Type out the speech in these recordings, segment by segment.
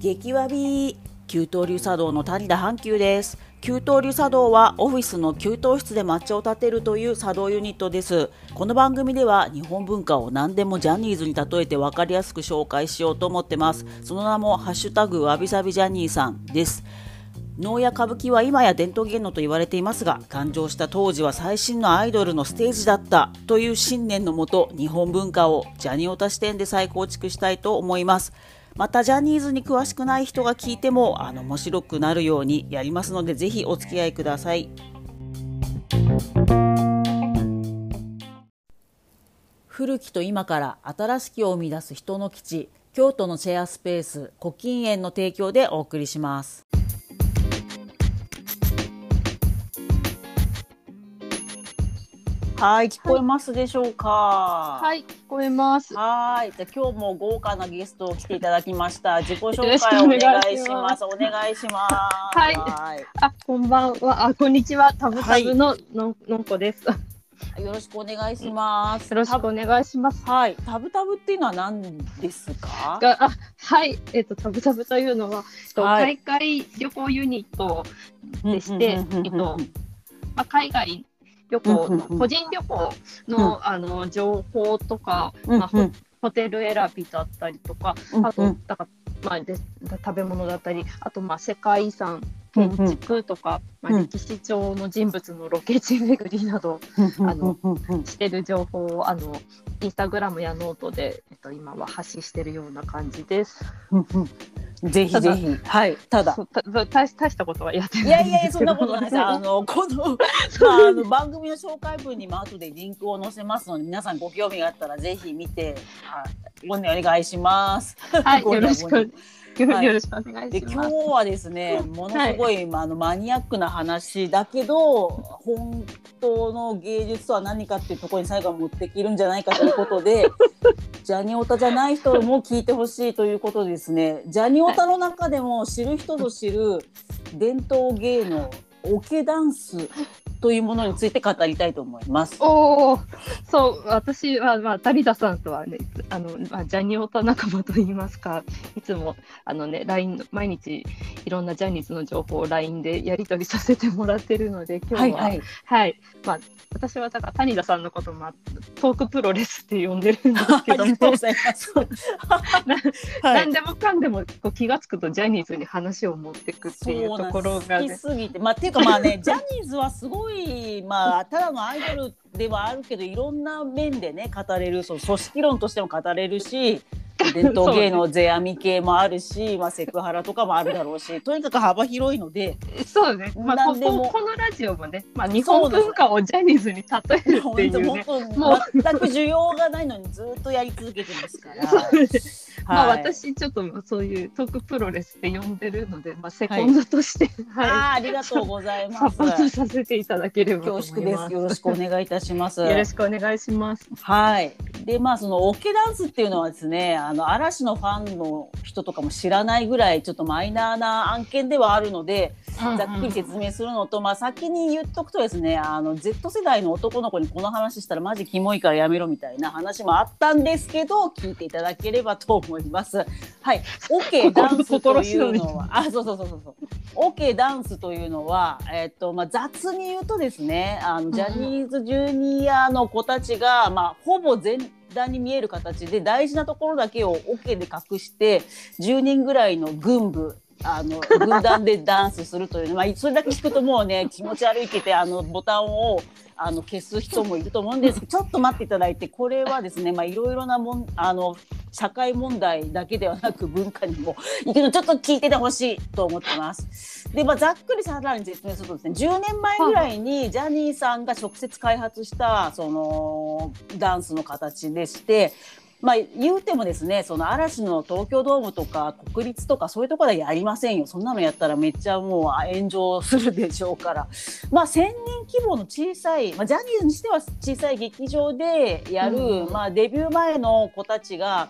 激わび給湯流茶道の谷田阪急です。給湯流茶道はオフィスの給湯室で抹茶を立てるという茶道ユニットです。この番組では日本文化を何でもジャニーズに例えて分かりやすく紹介しようと思ってます。その名もハッシュタグわびさびジャニーさんです。能や歌舞伎は今や伝統芸能と言われていますが誕生した当時は最新のアイドルのステージだったという信念のもと日本文化をジャニオタ視点で再構築したいと思います。またジャニーズに詳しくない人が聞いてもあの面白くなるようにやりますのでぜひお付き合いください。古きと今から新しきを生み出す人の基地京都のシェアスペース古今園の提供でお送りします。はい、聞こえますでしょうか？はい、聞こえます。はい、じゃあ今日も豪華なゲストを来ていただきました。自己紹介お願いします。お願いします。はいあ、こんばんは。あ、こんにちは。タブタブのののんこです。よい。よろしくお願いします。ろしくお願いします。はい、タブタブっていうのは何ですか？が、あ、はい、えっ、とタブタブというのは、えっとはい海外旅行ユニットでして、えっと、まあ海外旅行のうんうんうん。個人旅行の、あの情報とか、まあホホテル選びだったりとか、あと、だから、まあ、で食べ物だったり、あと、まあ、世界遺産、建築とか、まあ、うん。歴史上の人物のロケ地巡りなどあのしてる情報を、あの、インスタグラムやノートで、えっと、今は発信してるような感じです。ぜひぜひ、はい、ただたた大したことはやっていないやいやいや、そんなことないです。あの、この、まあ、あの番組の紹介文にも後でリンクを載せますので、皆さんご興味があったら、ぜひ見て。はい、お願いします。はい、ごよろしく、よはい。よろしくお願いでします。今日はですねものすごい、まあ、あのマニアックな話だけど本当の芸術とは何かっていうところに最後は持ってきるんじゃないかということで ジャニオタじゃない人も聞いてほしいということでですね。ジャニオタの中でも知る人ぞ知る伝統芸能オケダンスというものについて語りたいと思います。おお、そう、私は、まあ、谷田さんとはね、あの、まあ、ジャニオタ仲間といいますか。いつも、あのね、LINE の、毎日、いろんなジャニーズの情報を LINE でやり取りさせてもらってるので、今日は、はい、はい、まあ、私はだから谷田さんのこともトークプロレスって呼んでるんですけども、何 でもかんでもこう気がつくとジャニーズに話を持っていくっていうところが、好きね、すぎて。まあっていうかまあねジャニーズはすごいまあただのアイドルっではあるけどいろんな面でね語れるその組織論としても語れるし 伝統芸能世阿弥系もあるし、まあ、セクハラとかもあるだろうしとにかく幅広いのでそうね、まあ、こ何でもここのラジオもね、まあ、日本文化をジャニーズに例えるっていうね。本もう当全く需要がないのにずっとやり続けてますから。まあ、はい私ちょっとそういうトークプロレスって呼んでるので、まあ、セコンドとして、はいあーありがとうございサます。ポートさせていただければと恐。縮です。よろしくお願いいたします。よろしくお願いします。はい。で、まあ、そのオケダンスっていうのはですね、あの嵐のファンの人とかも知らないぐらい、ちょっとマイナーな案件ではあるので。ざっくり説明するのと、まあ、先に言っとくとですね、あの Z 世代の男の子にこの話したら、マジキモいからやめろみたいな話もあったんですけど、聞いていただければと思います。はい。オケダンスというのは、あ、そうそうそうそうそう。オケダンスというのは、えっと、まあ、雑に言うとですね、あのジャニーズジニアの子たちが、まあ、ほぼ全段に見える形で大事なところだけをオケで隠して10人ぐらいの軍部あの軍団でダンスするという、まあ、それだけ聞くともうね気持ち悪いけてあのボタンをあの消す人もいると思うんですけどちょっと待っていただいてこれはですねいろいろなもんあの社会問題だけではなく文化にもいくのちょっと聞いててほしいと思ってます。でまあざっくりさらに説明するとですね10年前ぐらいにジャニーさんが直接開発したそのダンスの形でしてまあ、言うてもですねその嵐の東京ドームとか国立とかそういうところではやりませんよ。そんなのやったらめっちゃもう炎上するでしょうから、まあ、1,000人規模の小さい、まあ、ジャニーズにしては小さい劇場でやる、うん。まあ、デビュー前の子たちが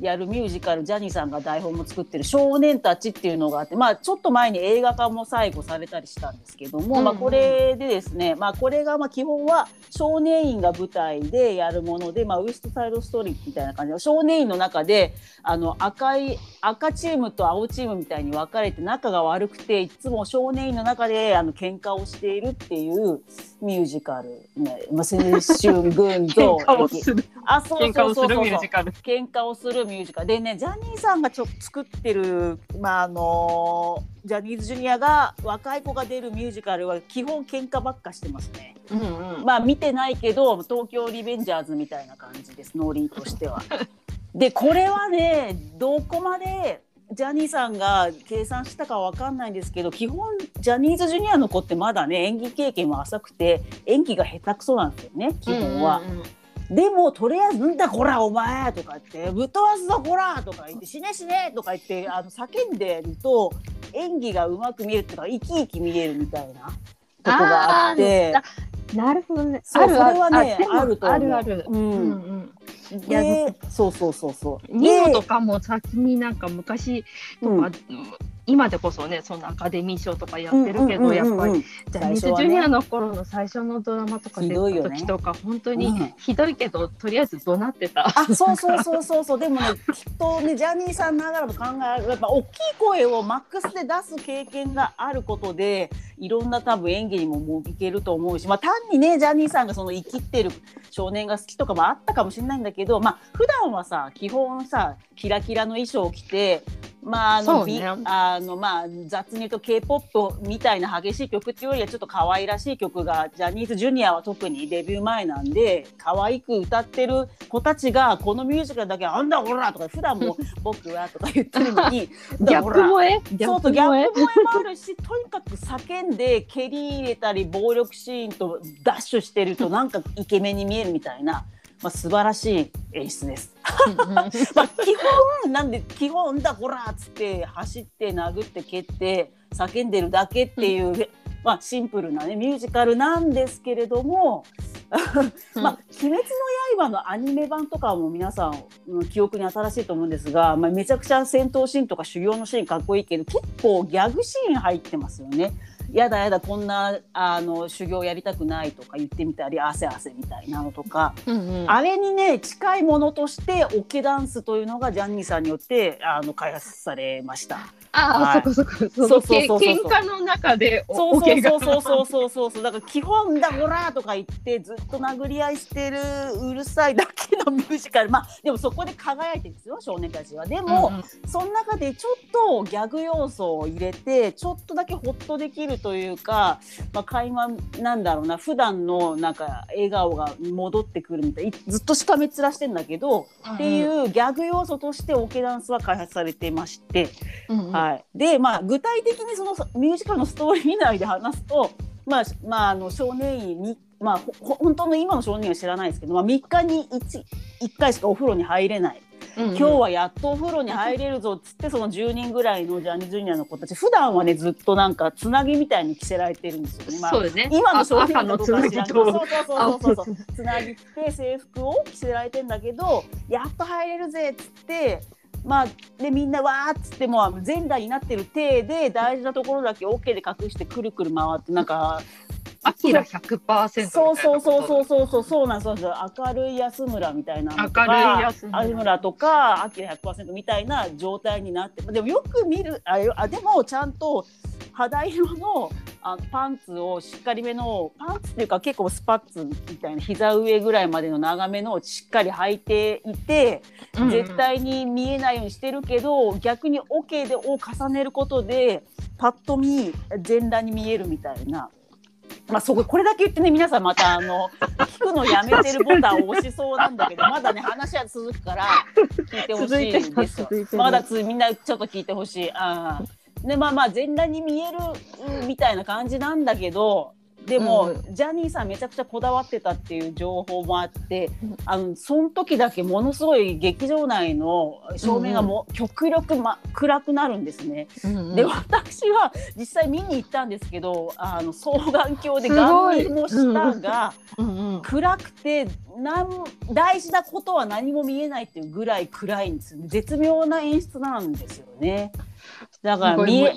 やるミュージカルジャニーさんが台本も作ってる「少年たち」っていうのがあってまあちょっと前に映画化も最後されたりしたんですけども、うん。まあ、これでですね、まあ、これがまあ基本は少年院が舞台でやるもので、まあ、ウエストサイドストーリーみたいな感じで少年院の中であの赤い赤チームと青チームみたいに分かれて仲が悪くていつも少年院の中であの喧嘩をしているっていうミュージカル、ねまあ、青春群像喧嘩をするあそう喧嘩をするそうそうそうミュージカル。喧嘩をするミュージカルでねジャニーさんがちょ作ってる、まああのジャニーズジュニアが若い子が出るミュージカルは基本喧嘩ばっかしてますね。うんうん。まあ見てないけど東京リベンジャーズみたいな感じですノリとしては。でこれはねどこまでジャニーさんが計算したかわかんないんですけど基本ジャニーズジュニアの子ってまだね演技経験も浅くて演技が下手くそなんですよね基本は。うんうんうんでもとりあえず「んだこらお前!」とか言って「ぶっ飛ばすぞこら!」とか言って「死ね死ね!」とか言ってあの叫んでると演技がうまく見えるっていうか生き生き見えるみたいなとこがあってあなるほどね。あるある。それはねあるとあるある。うん。うん。いやでそうそうそうそう。ニノとでかも先になんか昔とか、うん今でこそねそのアカデミー賞とかやってるけど、やっぱり。りジャニーズジュニアの頃の最初のドラマとか出た時とか、本当うん。にひどいけど、とりあえず怒鳴ってた。あそうそうそうそうそう。でもねきっとねジャニーさんながらも考えやっぱ大きい声をマックスで出す経験があることでいろんな多分演技にももういけると思うし、まあ、単にねジャニーさんがその生きってる少年が好きとかもあったかもしれないんだけどまあ普段はさ基本さキラキラの衣装を着て。まああの、ね。びあのまあ雑に言うと K-POP みたいな激しい曲っていうよりはちょっと可愛らしい曲がジャニーズジュニアは特にデビュー前なんで可愛く歌ってる子たちがこのミュージカルだけは「あんだこら!」とか普段も「僕は」とか言ってるのにギャップ萌えそうそうギャップ萌えもあるしとにかく叫んで蹴り入れたり暴力シーンとダッシュしてるとなんかイケメンに見えるみたいな、まあ、素晴らしい演出です。まあ、基本なんで基本だこらっつって走って殴って蹴って叫んでるだけっていう、まあ、シンプルな、ね、ミュージカルなんですけれども「まあ、鬼滅の刃」のアニメ版とかも皆さんの記憶に新しいと思うんですが、まあ、めちゃくちゃ戦闘シーンとか修行のシーンかっこいいけど結構ギャグシーン入ってますよね。やだやだこんなあの修行やりたくないとか言ってみたり汗汗みたいなのとか。うんうん。あれにね近いものとしてオケダンスというのがジャニーさんによってあの開発されました。ああ、はい。そこそこ。そそうのそうそうそう。け喧嘩の中でおそうそうそうそう。そうそうそうそうだから基本だほらとか言ってずっと殴り合いしてるうるさいだけのミュージカル。まあでもそこで輝いてるんですよ少年たちは。でも、うんうん。その中でちょっとギャグ要素を入れてちょっとだけホッとできるというか、まあ、会話なんだろうな。普段のなんか笑顔が戻ってくるみたいいずっとしかめっ面してんだけど、っていうギャグ要素としてオケダンスは開発されていまして、うんうん。はい、でまあ具体的にそのミュージカルのストーリー内で話すと、まあまあ、あの少年院に、まあ、本当の今の少年院は知らないですけど、まあ、3日に 1, 1回しかお風呂に入れない。うんうん今日はやっとお風呂に入れるぞっつってその10人ぐらいのジャニーズジュニアの子たち普段はねずっとなんかつなぎみたいに着せられてるんですよね。まあそうですね。今の少年赤のつなぎとそうそうそうそうそうそう青つなぎ着て制服を着せられてんだけどやっと入れるぜっつって。まあ、でみんなわーっつってもう全裸になってる体で大事なところだけ OK で隠してくるくる回ってなんかアキラ100%そうそうそうう。そうそうそうそうなんそう明るい安村みたいな明るい安村とかアキラ100%みたいな状態になってでもよく見るあよあでもちゃんと肌色のあパンツをしっかりめのパンツっていうか結構スパッツみたいな膝上ぐらいまでの長めのをしっかり履いていて、うんうん絶対に見えないようにしてるけど逆に OK でを重ねることでパッと見全裸に見えるみたいな。まあ、そここれだけ言ってね皆さんまたあの聞くのやめてるボタンを押しそうなんだけどまだね話は続くから聞いてほしいです続いてまだつみんなちょっと聞いてほしい。あー。でまあまあ全裸に見えるうんみたいな感じなんだけどでも、うジャニーさんめちゃくちゃこだわってたっていう情報もあって、うん。あのその時だけものすごい劇場内の照明がもう極力、ま、暗くなるんですね。うんうん。で私は実際見に行ったんですけどあの双眼鏡ですごい。顔面の下が暗くてなん大事なことは何も見えないっていうぐらい暗いんですよ絶妙な演出なんですよね。だから見え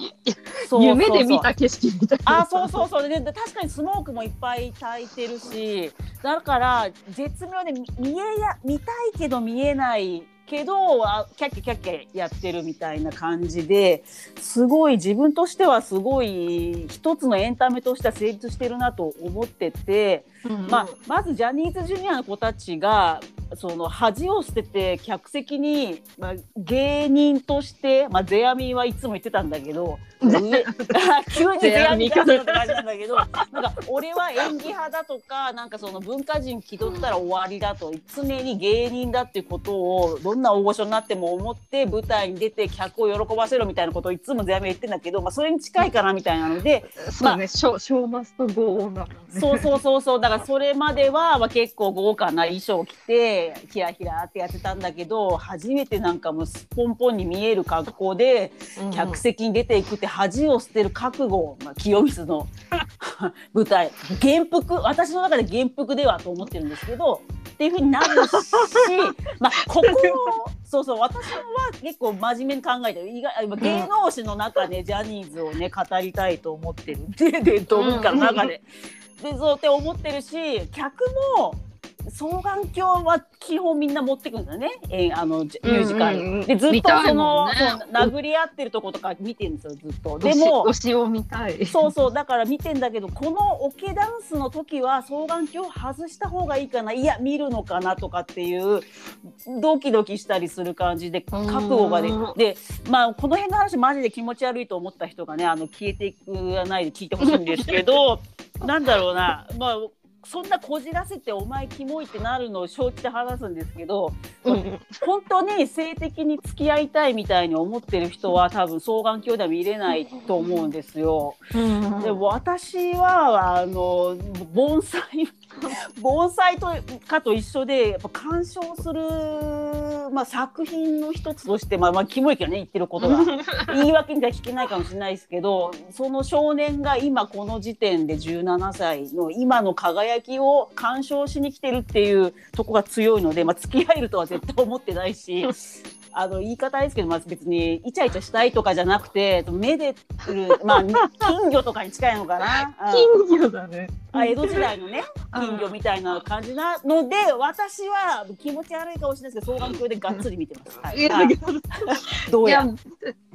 夢で見た景色みたいな。あそうそうそうで確かにスモークもいっぱい焚いてるしだから絶妙で見えや見たいけど見えないけどキャッキャキャッキャやってるみたいな感じですごい自分としてはすごい一つのエンタメとしては成立してるなと思ってて、うんうん、まあ、まずジャニーズジュニアの子たちがその恥を捨てて客席に、まあ、芸人として、まあ、世阿弥はいつも言ってたんだけど 急に世阿弥かって感じなんだけどなんか俺は演技派だとかなんかその文化人気取ったら終わりだと常に芸人だっていうことをどんな大御所になっても思って舞台に出て客を喜ばせろみたいなことをいつも世阿弥言ってんだけど、まあ、それに近いかなみたいなので、そうね、ショショーマストゴーな、ね、そうそうそうそうだからそれまでは、まあ、結構豪華な衣装を着てひらひらってやってたんだけど初めてなんかもうすっぽんぽんに見える格好で客席に出ていくって恥を捨てる覚悟、まあ、清水の 舞台。元服私の中で元服ではと思ってるんですけどっていうふうになるし まあここそうそう私は結構真面目に考えてる。意外芸能史の中で、ジャニーズをね語りたいと思ってる。伝統文化の中で。でそうって思ってるし客も双眼鏡は基本みんな持ってくんだね、えー、あのミュージカル、うんうん、でずっとその、ね、殴り合ってるとことか見てるんですよずっと。でも推しを見たい。そうそうだから見てんだけどこのオケダンスの時は双眼鏡外した方がいいかな。いや見るのかなとかっていうドキドキしたりする感じで覚悟がででまあこの辺の話マジで気持ち悪いと思った人がねあの消えていくないで聞いてほしいんですけど なんだろうな。まあそんなこじらせてお前キモいってなるのを承知で話すんですけど、うん、本当に性的に付き合いたいみたいに思ってる人は多分双眼鏡では見れないと思うんですよ。うん、でも私はあの盆栽盆栽とかと一緒でやっぱ鑑賞する、まあ、作品の一つとしてまあまあキモいけどね言ってることが。言い訳には聞けないかもしれないですけどその少年が今この時点で17歳の今の輝きを鑑賞しに来てるっていうとこが強いので、まあ、付き合えるとは絶対思ってないしあの言い方ですけど、まあ、別にイチャイチャしたいとかじゃなくて目で まあ金魚とかに近いのかな。金魚だね。あ江戸時代のね金魚みたいな感じなので私は気持ち悪いかもしれないですけど双眼鏡でがっつり見てます。はい、はい、どうや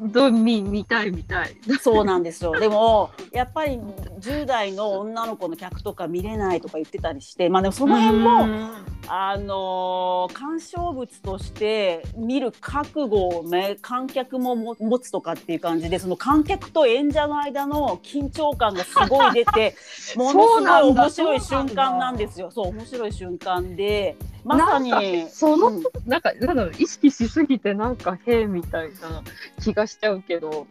どう見見たい見たい。そうなんですよ。でもやっぱり10代の女の子の客とか見れないとか言ってたりして、まあでもその辺もあの鑑賞物として見る覚悟をね観客も持つとかっていう感じでその観客と演者の間の緊張感がすごい出てものすごい 面白い瞬間なんですよ。そう面白い瞬間でまさに。その、うん、なんかなんだろう意識しすぎてなんか変みたいな気がしちゃうけど。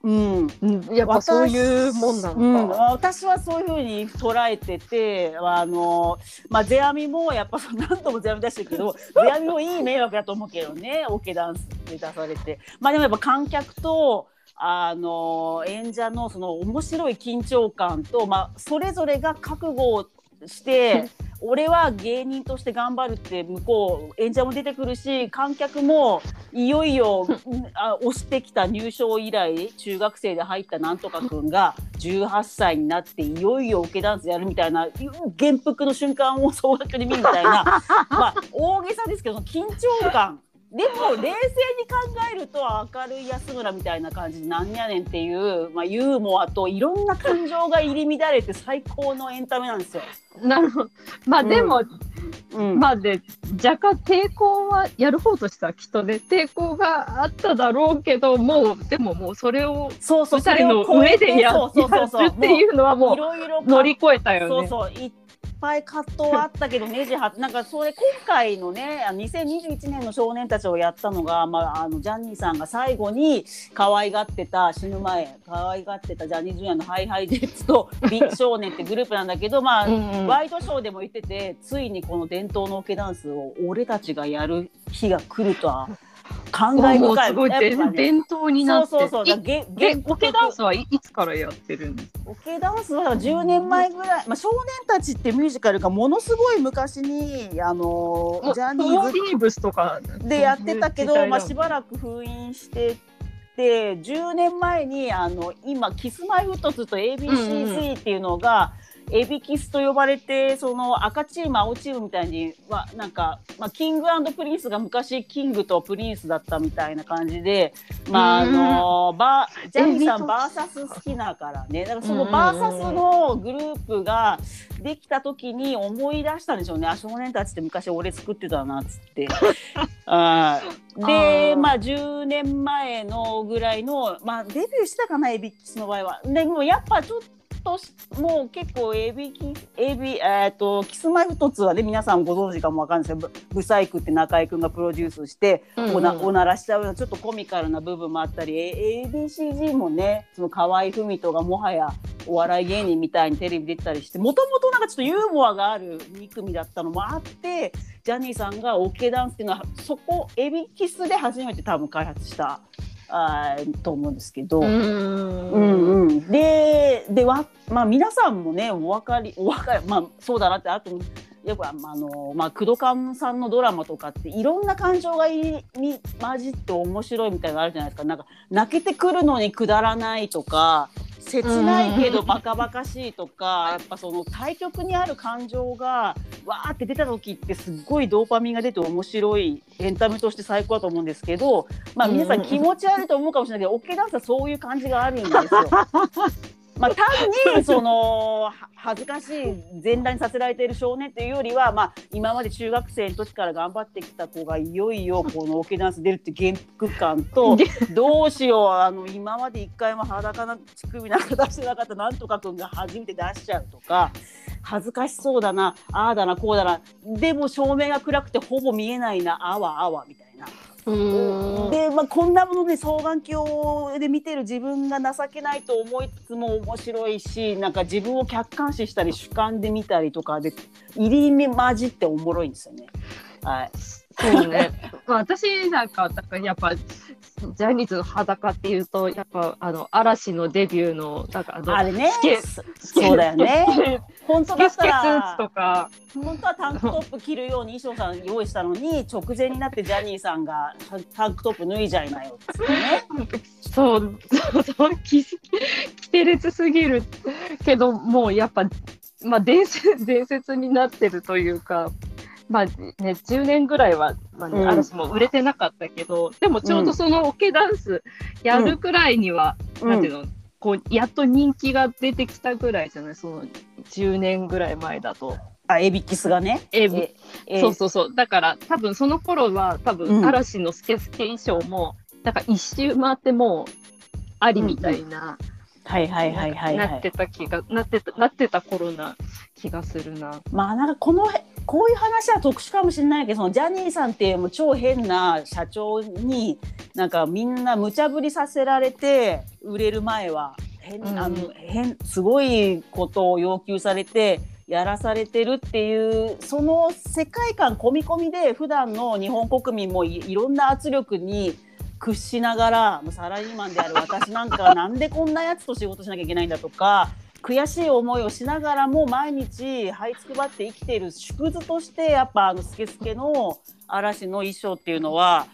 うん、やっぱそういうもんなのか、うん、私はそういうふうに捉えててあの、まあ、世阿弥もやっぱ何度も世阿弥出してるけど 世阿弥もいい迷惑だと思うけどねオ、ケダンスで出されて。まあでもやっぱ観客とあの演者のその面白い緊張感と、まあ、それぞれが覚悟をして俺は芸人として頑張るって向こう演者も出てくるし観客もいよいよあ押してきた入賞以来中学生で入ったなんとかくんが18歳になっていよいよオケダンスやるみたいな元服の瞬間を総額で見るみたいな。まあ大げさですけど緊張感。でも冷静に考えると明るい安村みたいな感じでなんやねんっていう、まあ、ユーモアといろんな感情が入り乱れて最高のエンタメなんですよ。なるほど。まあでも、うん、まあで若干抵抗はやる方としてはきっとね抵抗があっただろうけどもうでももうそれを舞台の上でやるっていうのはもう乗り越えたよね。そうそうぱい葛藤はあったけどネジ張ってなんかそれ今回のね2021年の少年たちをやったのが、まあ、あのジャニーさんが最後に可愛がってた死ぬ前可愛がってたジャニーズ Jr. のハイハイジェッツと ビッグ少年ってグループなんだけどまあうん、ワイドショーでも言っててついにこの伝統のオケダンスを俺たちがやる日が来るとは考感慨深い。すごい。ね。伝統になって。そうそうそう。げで原オケダンスはいいつからやってるんですか？オケダンスは10年前ぐらい、まあ、少年たちってミュージカルがものすごい昔にあのジャニーーリーブスとかズでやってたけど、まあ、しばららく封印してて10年前にあの今キスマイフットツとうんうん ABCZ っていうのが、エビキスと呼ばれてその赤チーム青チームみたいにはなんか、まあ、キングプリンスが昔キングとプリンスだったみたいな感じで、まああのバージャニーさんバーサス好きだからね。だからそのバーサスのグループができた時に思い出したんでしょうね。あ少年たちって昔俺作ってたなっつって。あー。でまあ10年前のぐらいの、まあ、デビューしたかなエビキスの場合は。でもやっぱちょっとしもう結構エビキエビえー、とキスマイフトツはね皆さんご存知かもわかんないですけどブブサイクって中居君がプロデュースして、おなおならしちゃうようなちょっとコミカルな部分もあったりえ ABCG もねその河合郁人がもはやお笑い芸人みたいにテレビ出てたりしてもともとなんかちょっとユーモアがある2組だったのもあってジャニーさんがオケダンスっていうのはそこエビキスで初めて多分開発したあーと思うんですけど。うんうんうん、ででわ、まあ、皆さんもねお分かりお分かり、まあ、そうだなってあとやっぱあの、まあ、工藤勘さんのドラマとかっていろんな感情がいに混じって面白いみたいなのあるじゃないですか。なんか泣けてくるのにくだらないとか切ないけどバカバカしいとか、やっぱその対極にある感情がわーって出た時ってすっごいドーパミンが出て面白いエンタメとして最高だと思うんですけど、まあ、皆さん気持ち悪いと思うかもしれないけど、オケダンスはそういう感じがあるんですよ。まあ、単にそのは 恥ずかしい全裸にさせられている少年というよりは、まあ、今まで中学生の時から頑張ってきた子がいよいよこのオケダンス出るっていう原服感と どうしようあの今まで一回も裸な乳首なんか出してなかったなんとか君が初めて出しちゃうとか恥ずかしそうだなああだなこうだなでも照明が暗くてほぼ見えないなあわあわみたいな。うんで、まあ、こんなもので双眼鏡で見てる自分が情けないと思いつつも面白いしなんか自分を客観視したり主観で見たりとかで入り混じっておもろいんですよね。はい、そうね。まあ私なんか、やっぱ、ジャニーズの裸っていうと、やっぱ、あの、嵐のデビューの、なんかあの、あれねスケそそうだよね。本当だったらとか、本当はタンクトップ着るように衣装さん用意したのに直前になってジャニーさんがタンクトップ脱いじゃいなよっつってね。そう、そうそう、ききてれつすぎるけど、もうやっぱ、まあ伝説、伝説になってるというか、まあね、10年ぐらいは、まあねうん嵐も売れてなかったけど、でもちょうどそのオケダンスやるくらいには、なんていうの、こう、やっと人気が出てきたぐらいじゃない？その10年ぐらい前だと。あエビキスがね。エビええそうそうそう。だから多分その頃は多うん分嵐のスケスケ衣装も、なんか一周回ってもうありみたいな、はいはいはいはいはなってい。た気が、なってた、なってた頃な気がするな。まあなんかこのこういう話は特殊かもしれないけどそのジャニーさんっていうもう超変な社長になんかみんな無茶ぶりさせられて売れる前は変,、うん。あの変すごいことを要求されてやらされてるっていうその世界観込み込みで普段の日本国民もいいろんな圧力に屈しながらもうサラリーマンである私なんかはなんでこんなやつと仕事しなきゃいけないんだとか悔しい思いをしながらも毎日這いつくばって生きている縮図としてやっぱあのスケスケの嵐の衣装っていうのは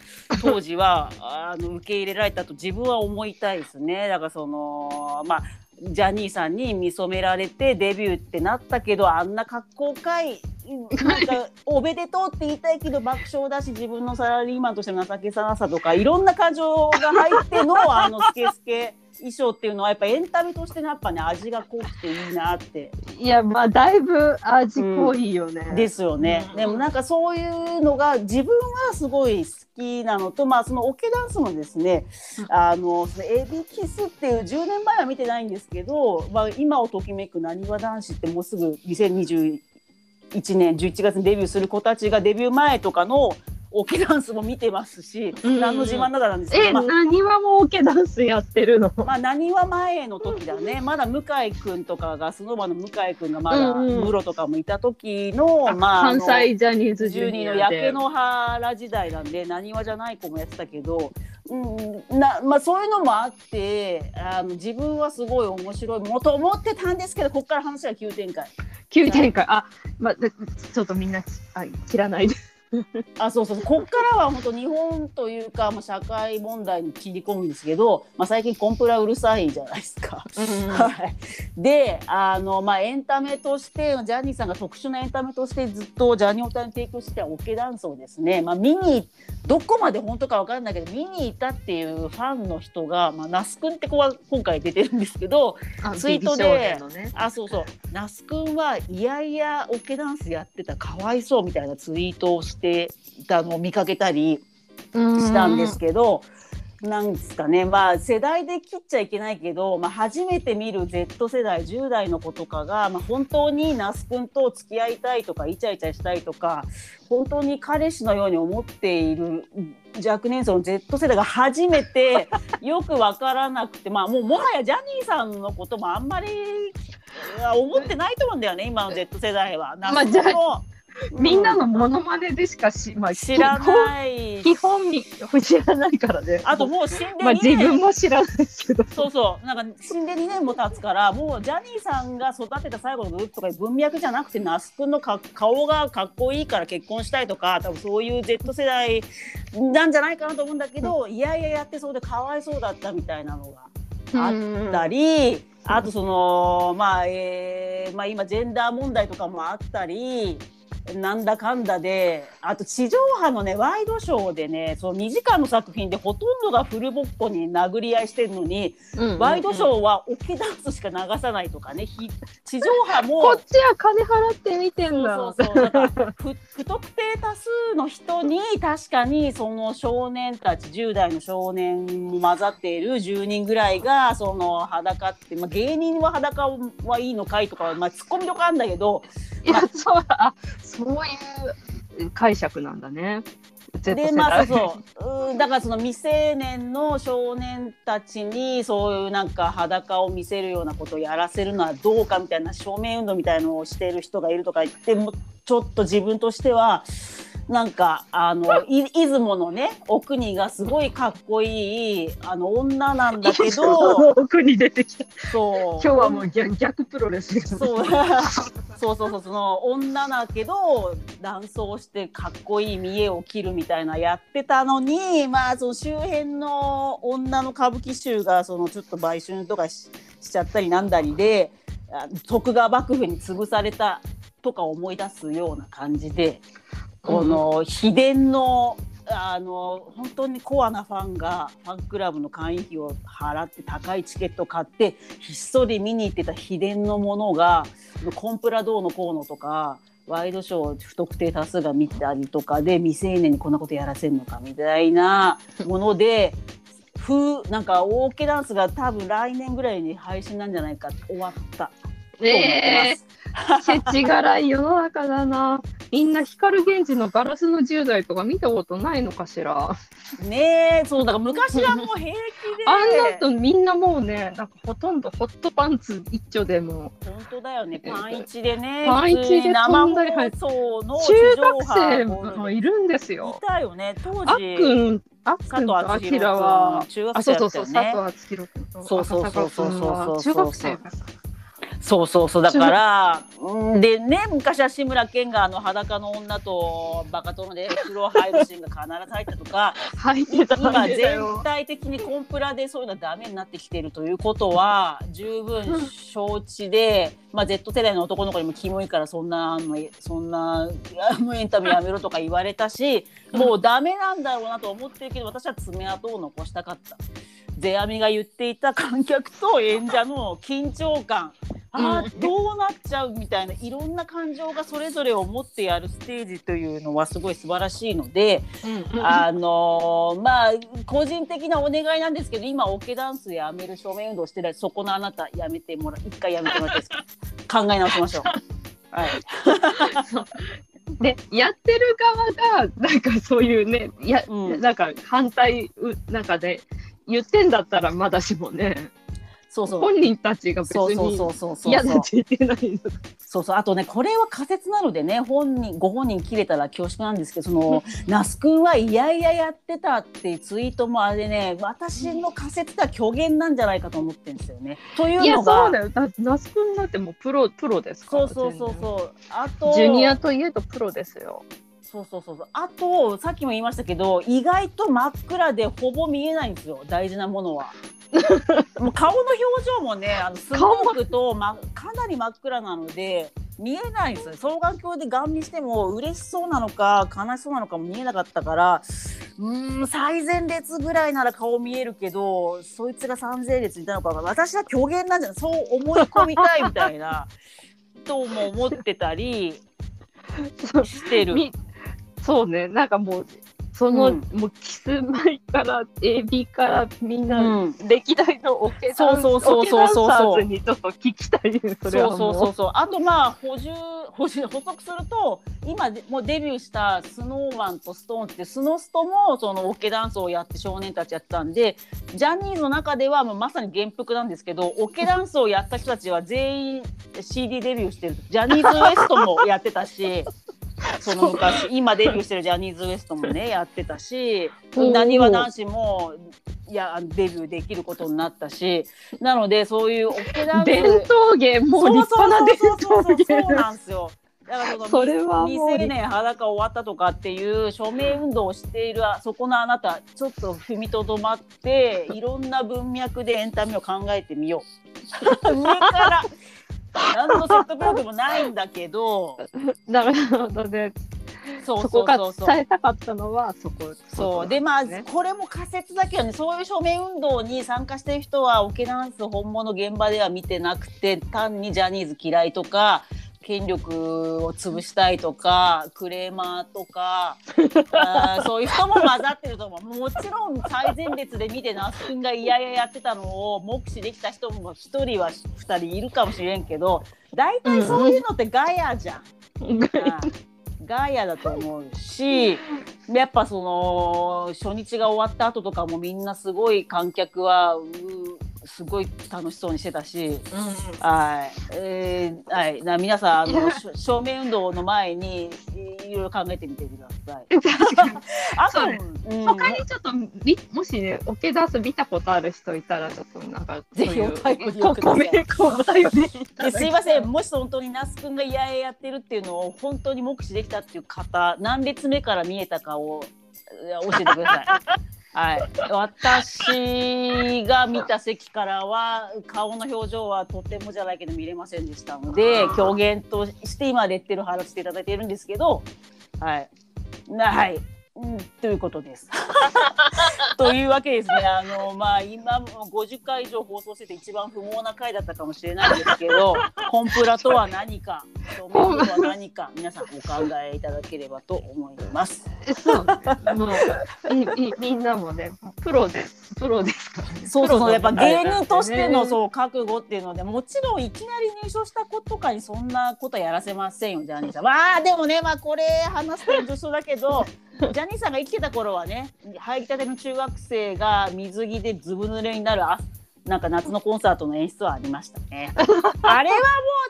当時はあの受け入れられたと自分は思いたいですね。だからそのまあジャニーさんに見初められてデビューってなったけどあんな格好かいなんかおめでとうって言いたいけど爆笑だし自分のサラリーマンとしての情けさなさとかいろんな感情が入ってのあのスケスケ衣装っていうのはやっぱエンタメとしてのやっぱね味が濃くていいなって。いや、まあ、だいぶ味濃いよね。ですよね、うん。でもなんかそういうのが自分はすごい好きなのとまあそのオケダンスもですね、うん。あのそのエビキスっていう10年前は見てないんですけど、まあ、今をときめくなにわ男子ってもうすぐ2021年11月にデビューする子たちがデビュー前とかのオーケーダンスも見てますし、うん何の自慢だからなんですけど、え、まあ何はもオケダンスやってるの？まあ、何は前の時だねまだ向井君とかがスノーマンの向井君がまだうんうんとかもいた時の、まあ関西ジャニーズジュ12ニアで。の焼け野原時代なんで何はじゃない子もやってたけど、うんなまあ、そういうのもあってあの自分はすごい面白いもと思ってたんですけどここから話は急展開急展開。あ、まあ、でちょっとみんな、あ、切らないで。あそうそうここからは本当日本というか、まあ、社会問題に切り込むんですけど、まあ、最近コンプラうるさいじゃないですか。はい、であの、まあ、エンタメとしてジャニーさんが特殊なエンタメとしてずっとジャニオタに提供してたオケダンスをですね、まあ、見にどこまで本当か分かんないけど見に行ったっていうファンの人が、まあ、那須君って子は今回出てるんですけどあツイートでね。あそうそう。那須君はいやいやオケダンスやってたかわいそうみたいなツイートをしていたのを見かけたりしたんですけど。なんですかねまあ世代で切っちゃいけないけど、まあ、初めて見る Z 世代10代の子とかが、まあ、本当に那須君と付き合いたいとかイチャイチャしたいとか本当に彼氏のように思っている若年層の Z 世代が初めて よく分からなくて、まあ、もうもはやジャニーさんのこともあんまり思ってないと思うんだよね今の Z 世代は。みんなのモノマネでしかし、まあ、知らない基本み知らないからね。あともう死んでまあ2年自分も知らないけど。そうそうなんか死んで2年も経つからもうジャニーさんが育てた最後のグループとか文脈じゃなくて那須君のか顔がかっこいいから結婚したいとか多分そういう Z 世代なんじゃないかなと思うんだけど、いやいややってそうでかわいそうだったみたいなのがあったり、あとそのまあ、えーまあ、今ジェンダー問題とかもあったり。なんだかんだであと地上波のねワイドショーでねその2時間の作品でほとんどがフルボッコに殴り合いしてるのにワイドショーはオケダンスしか流さないとかね。ひ地上波もこっちは金払って見てんだ。そうそうそう。だから不 不特定多数の人に確かにその少年たち10代の少年も混ざっている10人ぐらいがその裸って、まあ、芸人は裸はいいのかいとか、まあ、ツッコミとかあるんだけどいや、そう、あ、そういう解釈なんだね。でまあそうだからその未成年の少年たちにそういうなんか裸を見せるようなことをやらせるのはどうかみたいな署名運動みたいのをしている人がいるとか言ってもちょっと自分としてはなんかあのい出雲のねお国がすごいかっこいいあの女なんだけど 奥に出てきた。そう今日はもう逆逆プロレス。そうそうそうそうその女だけど男装してかっこいい見栄を切るみたいなやってたのにまあその周辺の女の歌舞伎衆がそのちょっと売春とかししちゃったりなんだりであ徳川幕府に潰されたとか思い出すような感じで、この秘伝のあの本当にコアなファンがファンクラブの会員費を払って高いチケット買ってひっそり見に行ってた秘伝のものがコンプラどうのこうのとかワイドショー不特定多数が見たりとかで未成年にこんなことやらせるのかみたいな もので。風なんかオーケーダンスが多分来年ぐらいに配信なんじゃないか終わったと思ってえます。え、世知辛い世の中だな。みんな光源氏のガラスの10代とか見たことないのかしら？ねえそうだから昔はもう平気で。あんなとみんなもうね、なんかほとんどホットパンツ一丁でも。本当だよねパンイチでねパンイチで飛んだり入中学生波もいるんですいよ。たよね当あっ時くん、あっく佐藤あきらは。君、中学あ、生そうそうそう、だったよね佐藤敦弘君とそうそうそうそうそう赤坂君は中学生だそうそうそう。だからうん でね昔は志村けんがあの裸の女とバカ殿で風呂入るシーンが必ず入ったとか入ってた。今全体的にコンプラでそういうのはダメになってきてるということは十分承知で、まあ、Z 世代の男の子にもキモいからそんなのそんなエンタメやめろとか言われたしもうダメなんだろうなと思ってるけど私は爪痕を残したかった。世阿弥が言っていた観客と演者の緊張感。あーどうなっちゃうみたいないろんな感情がそれぞれを持ってやるステージというのはすごい素晴らしいので、あのーまあ個人的なお願いなんですけど今オケダンスやめる署名運動してない。そこのあなたやめてもら一回やめてもらっていいですか？考え直しましょう。はい、でやってる側がなんかそういうねや、うん。なんか反対うなんかで言ってんだったらまだしもね。そうそう。本人たちが別にそうそうそうそうそう。嫌だって言ってないのそうそう。あとねこれは仮説なのでね本人ご本人切れたら恐縮なんですけどその那須君はいやいややってたってツイートもあれね私の仮説では虚言なんじゃないかと思ってるんですよね。といういやのがそうだよ。だ那須君だってもうプロプロですからそうそうそうそう。あと。ジュニアといえどプロですよそうそうそうそう。あとさっきも言いましたけど意外と真っ暗でほぼ見えないんですよ。大事なものは。もう顔の表情もねあのスモークと、ま、かなり真っ暗なので見えないんですよ双眼鏡でガン見しても嬉しそうなのか悲しそうなのかも見えなかったからうーん最前列ぐらいなら顔見えるけどそいつが三前列にいたのか私は虚言なんじゃない。そう思い込みたいみたいなとも思ってたり してる。みそうね。なんかもうその、うん。もうキスマイから AB からみんな、うん。歴代のオケダンサーズにちょっと聞きたいねそれはもそうそうそうそう。あとまあ補充 補充補足すると今でもうデビューしたスノーマンとストーンってスノストもそのオケダンスをやって少年たちやってたんでジャニーズの中ではもうまさに原服なんですけどオケダンスをやった人たちは全員 CD デビューしてる。ジャニーズ WEST もやってたし。その昔今デビューしてるジャニーズ WEST もねやってたしなにわ男子もいやデビューできることになったしなのでそういうオケダンス伝統芸もう立派な伝統芸そうなんですよ。だからその それはもう未成年裸終わったとかっていう署名運動をしているそこのあなたちょっと踏みとどまっていろんな文脈でエンタメを考えてみよう。上から何の説得力もないんだけど。なるほどね。そうそそこが伝えたかったのはそこそう。でまあね。これも仮説だけどねそういう署名運動に参加してる人はオケダンス本物現場では見てなくて単にジャニーズ嫌いとか権力を潰したいとかクレーマーとか あーそういう人も混ざってると思うもちろん最前列で見て那須君が嫌々やってたのを目視できた人も1人は2人いるかもしれんけど大体そういうのってガヤじゃん。うんガヤだと思うしやっぱその初日が終わった後とかもみんなすごい観客はうすごい楽しそうにしてたし。はい、えーはい、な皆さんあのし署名運動の前にいいろいろ考えてみてください。あと、そうね。うん。他にちょっとみもしねオケダンス見たことある人いたらちょっとなんかぜひお便りをくださいすいません。もし本当に那須君が嫌々やってるっていうのを本当に目視できたっていう方何列目から見えたかをえー教えてください。はい、私が見た席からは顔の表情はとてもじゃないけど見れませんでしたので狂言として今レッテル貼らせていただいているんですけどはい。なはい、うん、ということです。というわけですねあのまあ今も50回以上放送してて一番不毛な回だったかもしれないんですけど コンプラとは何か署名とは何か皆さんお考えいただければと思います。そうもういいみんなもねプロですプロですからねそうそうやっぱ芸人としてのうそう覚悟っていうのでもちろんいきなり入賞した子とかにそんなことやらせませんよジャニーさん。まあでもねまあこれ話すと女子だけどジャ ニーさんが生きてた頃はね入りたての中学生が水着でずぶ濡れになるあなんか夏のコンサートの演出はありましたね。あれはも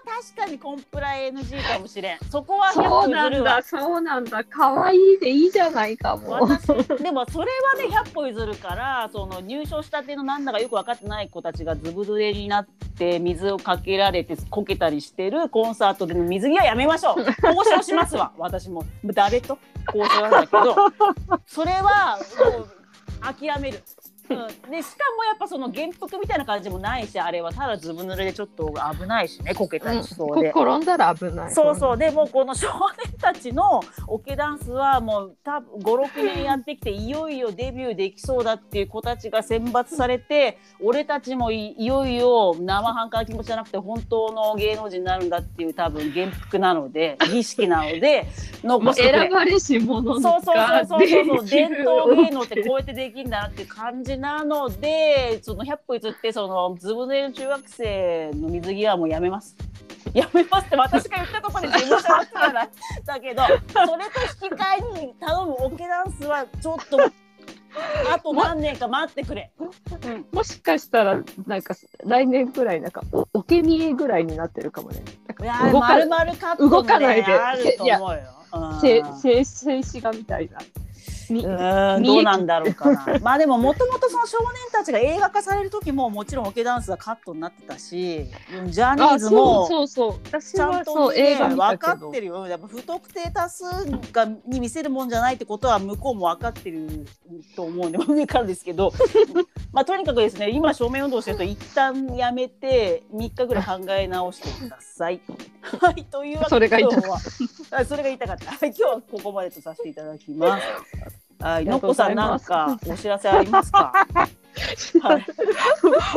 う確かにコンプラ NG かもしれん。そこは100そうなんだ。そうなんだ可愛いでいいじゃないかも でもそれはね100歩譲るからその入賞したてのなんだかよく分かってない子たちがずぶ濡れになって水をかけられてこけたりしてるコンサートでの水着はやめましょう交渉しますわ 私も誰と交渉なんだけどそれはもう諦める。うん、でしかもやっぱその原服みたいな感じもないしあれはただずぶ濡れでちょっと危ないしねこけたりしそうで、こ転んだら危ない。そうそう。でもうこの少年たちのオケダンスはもう多分56年やってきていよいよデビューできそうだっていう子たちが選抜されて俺たちもいいよいよ生半可な気持ちじゃなくて本当の芸能人になるんだっていう多分原服なので 儀式なので残してくれ。選。ばれし者そうそうそうそうそう。そう。伝統芸能ってここうやってできるんだなっていう感じなのでその100歩譲ってそのずぶ濡れの中学生の水着はもうやめます。やめますって私が言ったところで事務所はつかないだけど それと引き換えに頼むオケダンスはちょっと あと何年か待ってくれ。うん、もしかしたらなんか来年くらいなんかおおけ見えぐらいになってるかもね。動か丸々カット、ね、動かないで静止画みたいな。みうーんどうなんだろうかな。まあでももともとその少年たちが映画化される時ももちろんオケダンスはカットになってたし、うんジャニーズもうそうそう私ちゃんと、分かってるよ。やっぱ不特定多数がに見せるもんじゃないってことは向こうも分かってると思うんで、上からですけど、まあとにかくですね、今正面運動してると一旦やめて3日ぐらい考え直してください。はい、というわけでそれが言いた今日はあそれが言いたかった。はい今日はここまでとさせていただきます。はい、のっこさんなんかお知らせありますか？はい。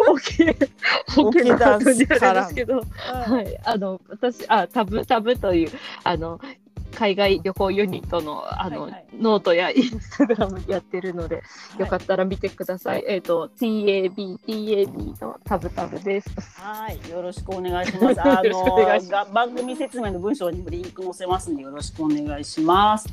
オケオケの後にあれですけど、ははい、あの私あタブタブというあの海外旅行ユニットのあの、はいはいノートやインスタグラムやってるので、いよかったら見てください。えっ、と TAB TAB のタブタブです。はい、よろしくお願いします。あのが番組説明の文章にもリンク載せますのでよろしくお願いします。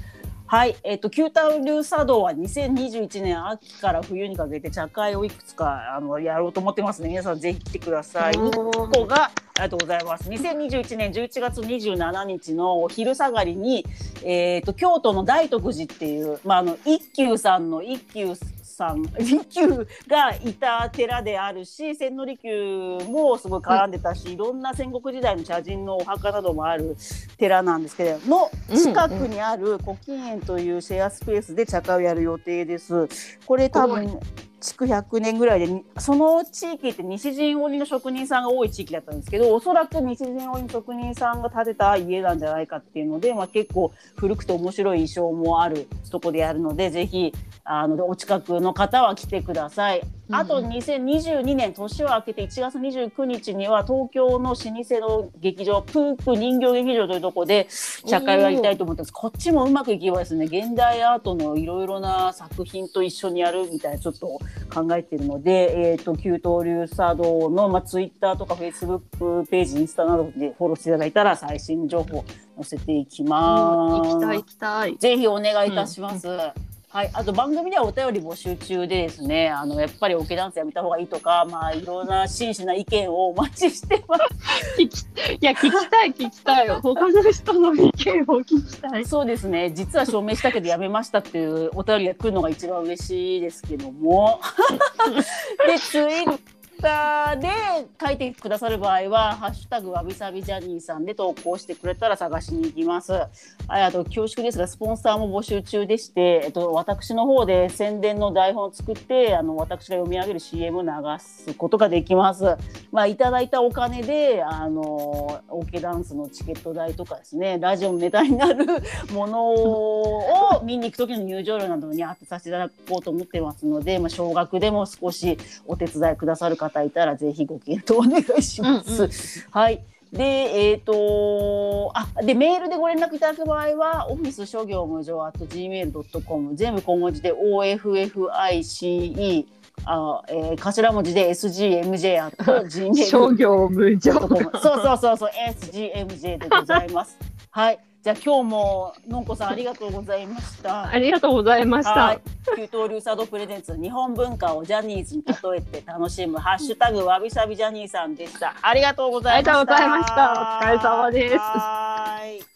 はい、えっ、ータウ流茶道は2021年秋から冬にかけて茶会をいくつかあのやろうと思ってますので皆さんぜひ来てください。ここがありがとうございます。2021年11月27日のお昼下がりに、えっ、と京都の大徳寺っていうまああの一休さんの一休さん一休がいた寺であるし千利休もすごい絡んでたし、いろんな戦国時代の茶人のお墓などもある寺なんですけれどの近くにある古今園というシェアスペースで茶会をやる予定です。これ多す分築100年ぐらいでその地域って西陣織の職人さんが多い地域だったんですけどおそらく西陣織の職人さんが建てた家なんじゃないかっていうので、まあ、結構古くて面白い衣装もあるとこでやるのでぜひあのお近くの方は来てください。あとうん2022年年を明けて1月29日には東京の老舗の劇場プープ人形劇場というところで茶会をやりたいと思ってますこっちもうまくいけばですね現代アートのいろいろな作品と一緒にやるみたいなちょっと考えているので、えー、と旧東流茶道の、まあ、ツイッターとかフェイスブックページインスタなどでフォローしていただいたら最新情報載せていきます。行きたい行きたい。ぜひお願いいたします。はい、あと番組ではお便り募集中でですね、あのやっぱりオケダンスやめた方がいいとか、まあいろんな真摯な意見をお待ちしてます。聞きいや聞きたい聞きたい。他の人の意見を聞きたい。そうですね、実は証明したけどやめましたっていうお便りが来るのが一番嬉しいですけども。で、ツイッターで書いてくださる場合は、ハッシュタグわびさびジャニーさんで投稿してくれたら探しに行きます。はい、あと恐縮ですが、スポンサーも募集中でして、えっと、私の方で宣伝の台本を作って、あの、私が読み上げる CM を流すことができます。まあ、いただいたお金で、あの、オーケーダンスのチケット代とかですね、ラジオのネタになるものを見に行く時の入場料などに当てさせていただこうと思ってますので、まあ、少額でも少しお手伝いくださる方いたら、ぜひご検討お願いします。うんうんはい。で、えっ、と、あ、で、メールでご連絡いただく場合は、オフィス諸行無常 at gmail.com、全部小文字で OFFICE、あえー、頭文字で SGMJ at gmail.com。商業無常。そうそうそうそう SGMJ でございます。はい。じゃあ今日ものんこさんありがとうございました。ありがとうございましはいた。。旧東流サードプレゼンツ日本文化をジャニーズに例えて楽しむハッシュタグわびさびジャニーさんでした。ありがとうございました。ありがとうございましたお疲れ様ですはーい。